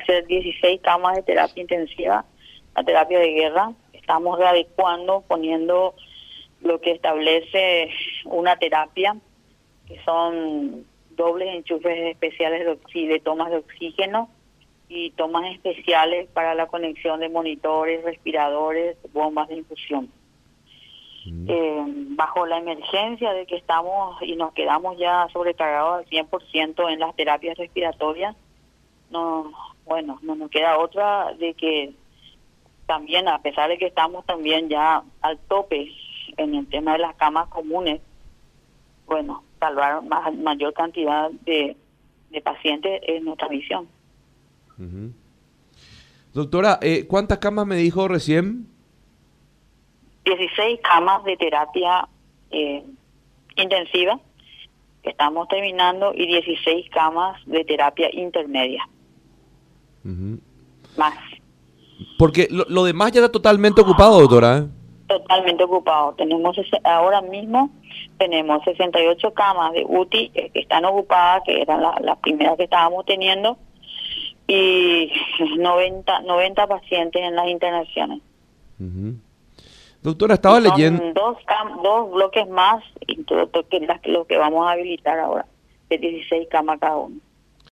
hacer 16 camas de terapia intensiva, la terapia de guerra. Estamos readecuando, poniendo lo que establece una terapia, que son dobles enchufes especiales de, de tomas de oxígeno y tomas especiales para la conexión de monitores, respiradores, bombas de infusión. Eh, bajo la emergencia de que estamos y nos quedamos ya sobrecargados al 100% en las terapias respiratorias, no, bueno, no nos queda otra de que también, a pesar de que estamos también ya al tope en el tema de las camas comunes, bueno, salvar más, mayor cantidad de, de pacientes es nuestra misión. Doctora, eh, ¿cuántas camas me dijo recién? 16 camas de terapia eh, intensiva que estamos terminando y 16 camas de terapia intermedia. Más. Porque lo, demás ya está totalmente ocupado, doctora. ¿eh? Totalmente ocupado. Tenemos ahora mismo tenemos 68 camas de UTI que están ocupadas, que eran las primeras que estábamos teniendo, y 90, 90 pacientes en las internaciones. Doctora, estaba leyendo... Dos, dos bloques más, todo, que lo que vamos a habilitar ahora, de 16 camas cada uno.